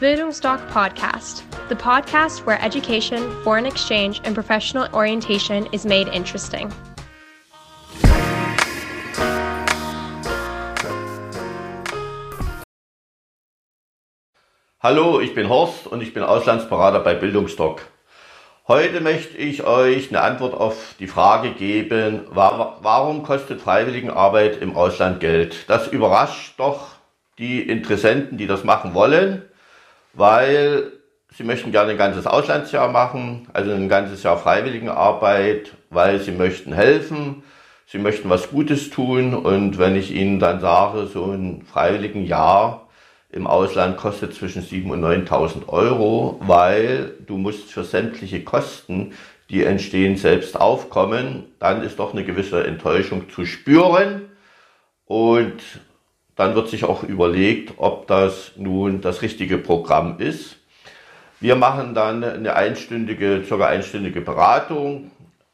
Bildungsdoc Podcast, the podcast where education, foreign exchange, and professional orientation is made interesting. Hallo, ich bin Horst und ich bin Auslandsberater bei Bildungsdoc. Heute möchte ich euch eine Antwort auf die Frage geben, warum kostet Freiwilligenarbeit im Ausland Geld? Das überrascht doch die Interessenten, die das machen wollen weil sie möchten gerne ein ganzes Auslandsjahr machen, also ein ganzes Jahr Freiwilligenarbeit, weil sie möchten helfen, sie möchten was Gutes tun. Und wenn ich ihnen dann sage, so ein Freiwilligenjahr im Ausland kostet zwischen 7.000 und 9.000 Euro, weil du musst für sämtliche Kosten, die entstehen, selbst aufkommen, dann ist doch eine gewisse Enttäuschung zu spüren. Und dann wird sich auch überlegt, ob das nun das richtige Programm ist. Wir machen dann eine einstündige, circa einstündige Beratung,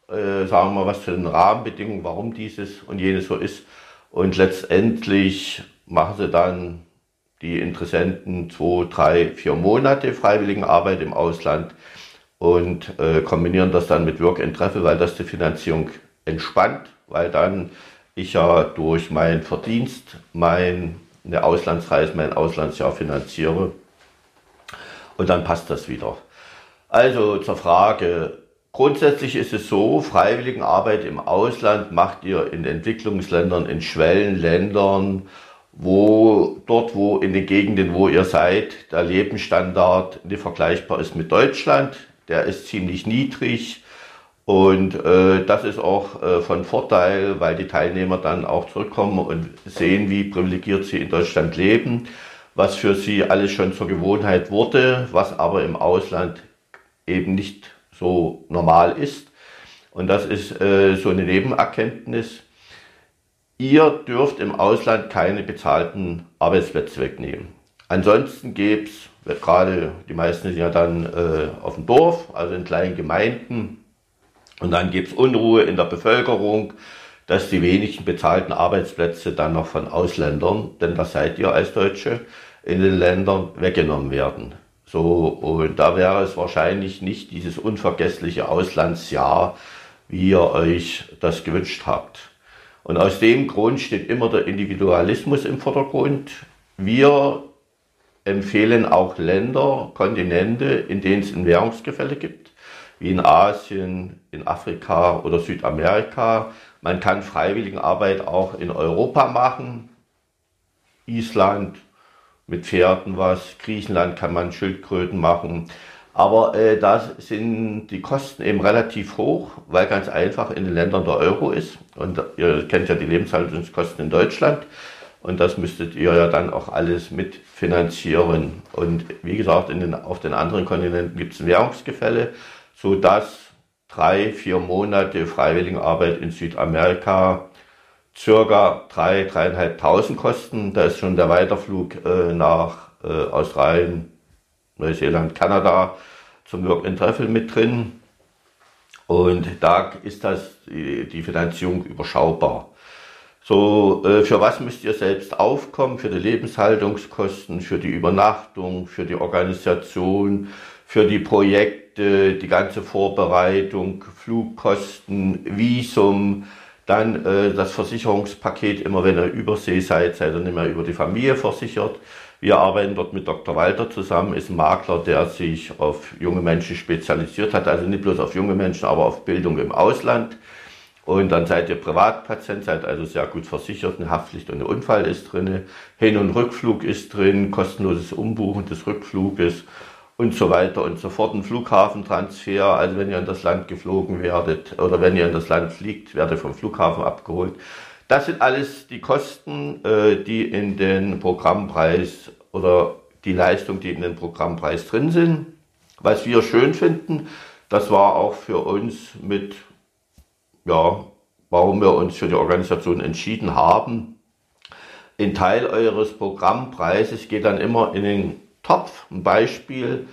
äh, sagen wir was für den Rahmenbedingungen, warum dieses und jenes so ist. Und letztendlich machen sie dann die Interessenten zwei, drei, vier Monate Freiwilligenarbeit im Ausland und äh, kombinieren das dann mit Work and Travel, weil das die Finanzierung entspannt, weil dann ich ja durch meinen Verdienst meine Auslandsreise, mein Auslandsjahr finanziere. Und dann passt das wieder. Also zur Frage. Grundsätzlich ist es so, Freiwilligenarbeit im Ausland macht ihr in Entwicklungsländern, in Schwellenländern, wo dort, wo in den Gegenden, wo ihr seid, der Lebensstandard nicht vergleichbar ist mit Deutschland. Der ist ziemlich niedrig. Und äh, das ist auch äh, von Vorteil, weil die Teilnehmer dann auch zurückkommen und sehen, wie privilegiert sie in Deutschland leben, was für sie alles schon zur Gewohnheit wurde, was aber im Ausland eben nicht so normal ist. Und das ist äh, so eine Nebenerkenntnis. Ihr dürft im Ausland keine bezahlten Arbeitsplätze wegnehmen. Ansonsten gäbe es, gerade die meisten sind ja dann äh, auf dem Dorf, also in kleinen Gemeinden, und dann gibt es Unruhe in der Bevölkerung, dass die wenigen bezahlten Arbeitsplätze dann noch von Ausländern, denn das seid ihr als Deutsche, in den Ländern weggenommen werden. So, und da wäre es wahrscheinlich nicht dieses unvergessliche Auslandsjahr, wie ihr euch das gewünscht habt. Und aus dem Grund steht immer der Individualismus im Vordergrund. Wir empfehlen auch Länder, Kontinente, in denen es ein Währungsgefälle gibt wie in Asien, in Afrika oder Südamerika. Man kann Freiwilligenarbeit auch in Europa machen. Island mit Pferden was, Griechenland kann man Schildkröten machen. Aber äh, da sind die Kosten eben relativ hoch, weil ganz einfach in den Ländern der Euro ist. Und ihr kennt ja die Lebenshaltungskosten in Deutschland. Und das müsstet ihr ja dann auch alles mitfinanzieren. Und wie gesagt, den, auf den anderen Kontinenten gibt es ein Währungsgefälle so dass drei, vier Monate Freiwilligenarbeit in Südamerika circa drei, dreieinhalbtausend kosten. Da ist schon der Weiterflug äh, nach äh, Australien, Neuseeland, Kanada zum Work and Travel mit drin. Und da ist das die, die Finanzierung überschaubar. So, äh, für was müsst ihr selbst aufkommen? Für die Lebenshaltungskosten, für die Übernachtung, für die Organisation, für die Projekte die ganze Vorbereitung, Flugkosten, Visum, dann äh, das Versicherungspaket, immer wenn ihr übersee seid, seid ihr nicht mehr über die Familie versichert. Wir arbeiten dort mit Dr. Walter zusammen, ist ein Makler, der sich auf junge Menschen spezialisiert hat, also nicht bloß auf junge Menschen, aber auf Bildung im Ausland. Und dann seid ihr Privatpatient, seid also sehr gut versichert, eine Haftpflicht und ein Unfall ist drin, Hin- und Rückflug ist drin, kostenloses Umbuchen des Rückfluges und so weiter und so fort. Ein Flughafentransfer, also wenn ihr in das Land geflogen werdet oder wenn ihr in das Land fliegt, werdet vom Flughafen abgeholt. Das sind alles die Kosten, äh, die in den Programmpreis oder die Leistung, die in den Programmpreis drin sind. Was wir schön finden, das war auch für uns mit, ja, warum wir uns für die Organisation entschieden haben. Ein Teil eures Programmpreises geht dann immer in den Topf, ein Beispiel.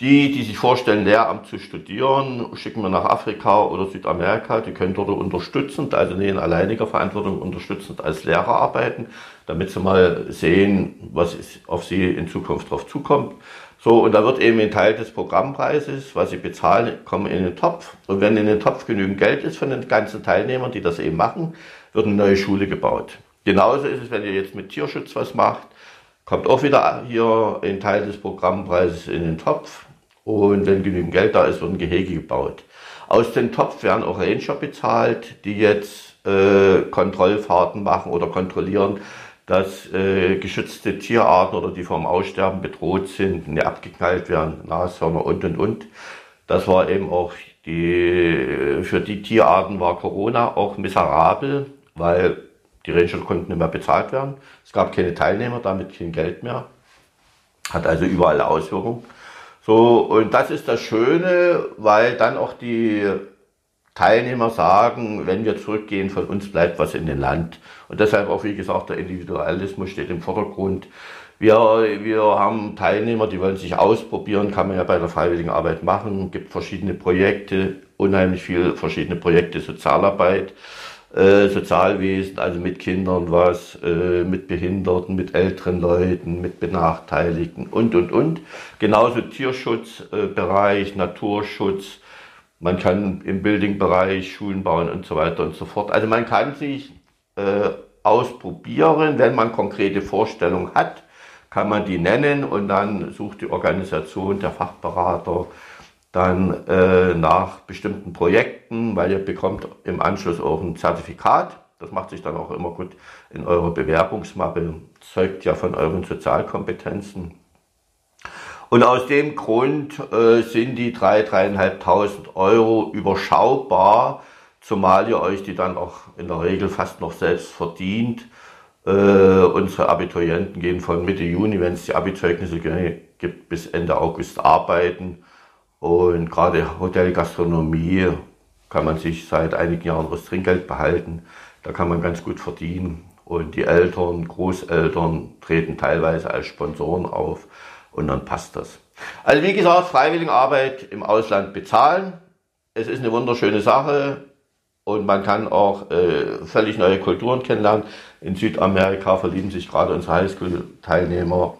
Die, die sich vorstellen, Lehramt zu studieren, schicken wir nach Afrika oder Südamerika. Die können dort unterstützend, also nicht in alleiniger Verantwortung, unterstützend als Lehrer arbeiten, damit sie mal sehen, was auf sie in Zukunft drauf zukommt. So, und da wird eben ein Teil des Programmpreises, was Sie bezahlen, kommen in den Topf. Und wenn in den Topf genügend Geld ist von den ganzen Teilnehmern, die das eben machen, wird eine neue Schule gebaut. Genauso ist es, wenn ihr jetzt mit Tierschutz was macht, kommt auch wieder hier ein Teil des Programmpreises in den Topf. Und wenn genügend Geld da ist, wird ein Gehege gebaut. Aus dem Topf werden auch Ranger bezahlt, die jetzt äh, Kontrollfahrten machen oder kontrollieren, dass äh, geschützte Tierarten oder die vom Aussterben bedroht sind, nicht abgeknallt werden, Nashörner und und und. Das war eben auch die, für die Tierarten war Corona auch miserabel, weil die Ranger konnten nicht mehr bezahlt werden. Es gab keine Teilnehmer, damit kein Geld mehr. Hat also überall Auswirkungen. So, und das ist das Schöne, weil dann auch die Teilnehmer sagen, wenn wir zurückgehen, von uns bleibt was in den Land. Und deshalb auch, wie gesagt, der Individualismus steht im Vordergrund. Wir, wir haben Teilnehmer, die wollen sich ausprobieren, kann man ja bei der freiwilligen Arbeit machen, gibt verschiedene Projekte, unheimlich viele verschiedene Projekte, Sozialarbeit, äh, Sozialwesen, also mit Kindern was, äh, mit Behinderten, mit älteren Leuten, mit Benachteiligten und, und, und. Genauso Tierschutzbereich, Naturschutz, man kann im Building-Bereich Schulen bauen und so weiter und so fort. Also man kann sich äh, ausprobieren, wenn man konkrete Vorstellungen hat, kann man die nennen und dann sucht die Organisation, der Fachberater dann äh, nach bestimmten Projekten, weil ihr bekommt im Anschluss auch ein Zertifikat. Das macht sich dann auch immer gut in eurer Bewerbungsmappe, zeugt ja von euren Sozialkompetenzen. Und aus dem Grund äh, sind die 3.000, 3.500 Euro überschaubar, zumal ihr euch die dann auch in der Regel fast noch selbst verdient. Äh, unsere Abiturienten gehen von Mitte Juni, wenn es die Abizeugnisse gibt, bis Ende August arbeiten. Und gerade Hotelgastronomie kann man sich seit einigen Jahren das Trinkgeld behalten. Da kann man ganz gut verdienen. Und die Eltern, Großeltern treten teilweise als Sponsoren auf und dann passt das. Also wie gesagt, Freiwilligenarbeit im Ausland bezahlen. Es ist eine wunderschöne Sache und man kann auch äh, völlig neue Kulturen kennenlernen. In Südamerika verlieben sich gerade unsere Highschool-Teilnehmer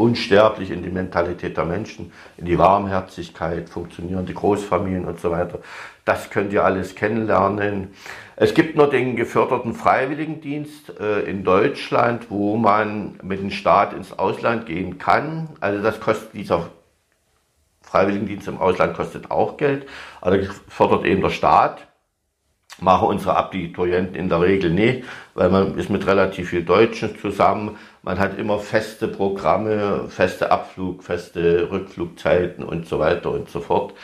unsterblich in die Mentalität der Menschen, in die Warmherzigkeit, funktionierende Großfamilien und so weiter. Das könnt ihr alles kennenlernen. Es gibt nur den geförderten Freiwilligendienst äh, in Deutschland, wo man mit dem Staat ins Ausland gehen kann. Also das kostet dieser Freiwilligendienst im Ausland kostet auch Geld, aber also fördert eben der Staat machen unsere Abiturienten in der Regel nicht, weil man ist mit relativ viel Deutschen zusammen. Man hat immer feste Programme, feste Abflug, feste Rückflugzeiten und so weiter und so fort.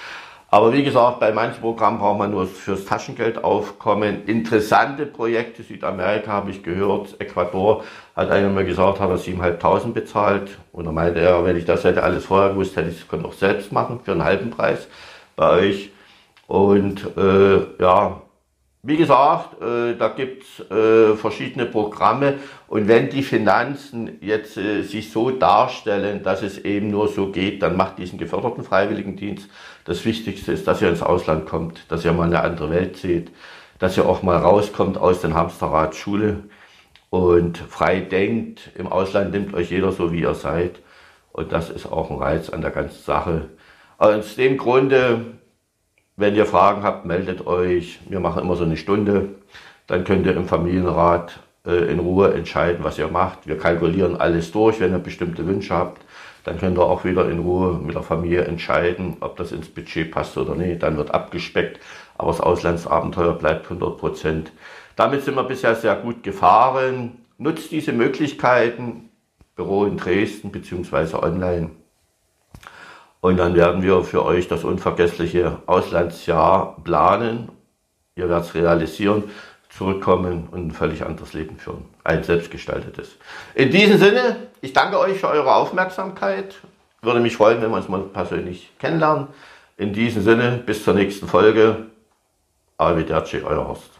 Aber wie gesagt, bei manchen Programmen braucht man nur fürs Taschengeld aufkommen. Interessante Projekte, Südamerika habe ich gehört, Ecuador hat einer mal gesagt, hat er 7.500 bezahlt. Und er meinte er, wenn ich das hätte alles vorher gewusst, hätte ich es auch selbst machen für einen halben Preis bei euch. Und äh, ja, wie gesagt, äh, da gibt's äh, verschiedene Programme und wenn die Finanzen jetzt äh, sich so darstellen, dass es eben nur so geht, dann macht diesen geförderten Freiwilligendienst. Das Wichtigste ist, dass ihr ins Ausland kommt, dass ihr mal eine andere Welt seht, dass ihr auch mal rauskommt aus den Hamsterrad Schule und frei denkt. Im Ausland nimmt euch jeder so, wie ihr seid. Und das ist auch ein Reiz an der ganzen Sache. Aus dem Grunde wenn ihr Fragen habt, meldet euch. Wir machen immer so eine Stunde. Dann könnt ihr im Familienrat äh, in Ruhe entscheiden, was ihr macht. Wir kalkulieren alles durch, wenn ihr bestimmte Wünsche habt. Dann könnt ihr auch wieder in Ruhe mit der Familie entscheiden, ob das ins Budget passt oder nicht. Dann wird abgespeckt, aber das Auslandsabenteuer bleibt 100 Prozent. Damit sind wir bisher sehr gut gefahren. Nutzt diese Möglichkeiten, Büro in Dresden beziehungsweise online. Und dann werden wir für euch das unvergessliche Auslandsjahr planen. Ihr werdet es realisieren, zurückkommen und ein völlig anderes Leben führen. Ein selbstgestaltetes. In diesem Sinne, ich danke euch für eure Aufmerksamkeit. Würde mich freuen, wenn wir uns mal persönlich kennenlernen. In diesem Sinne, bis zur nächsten Folge. Arrivederci, euer Horst.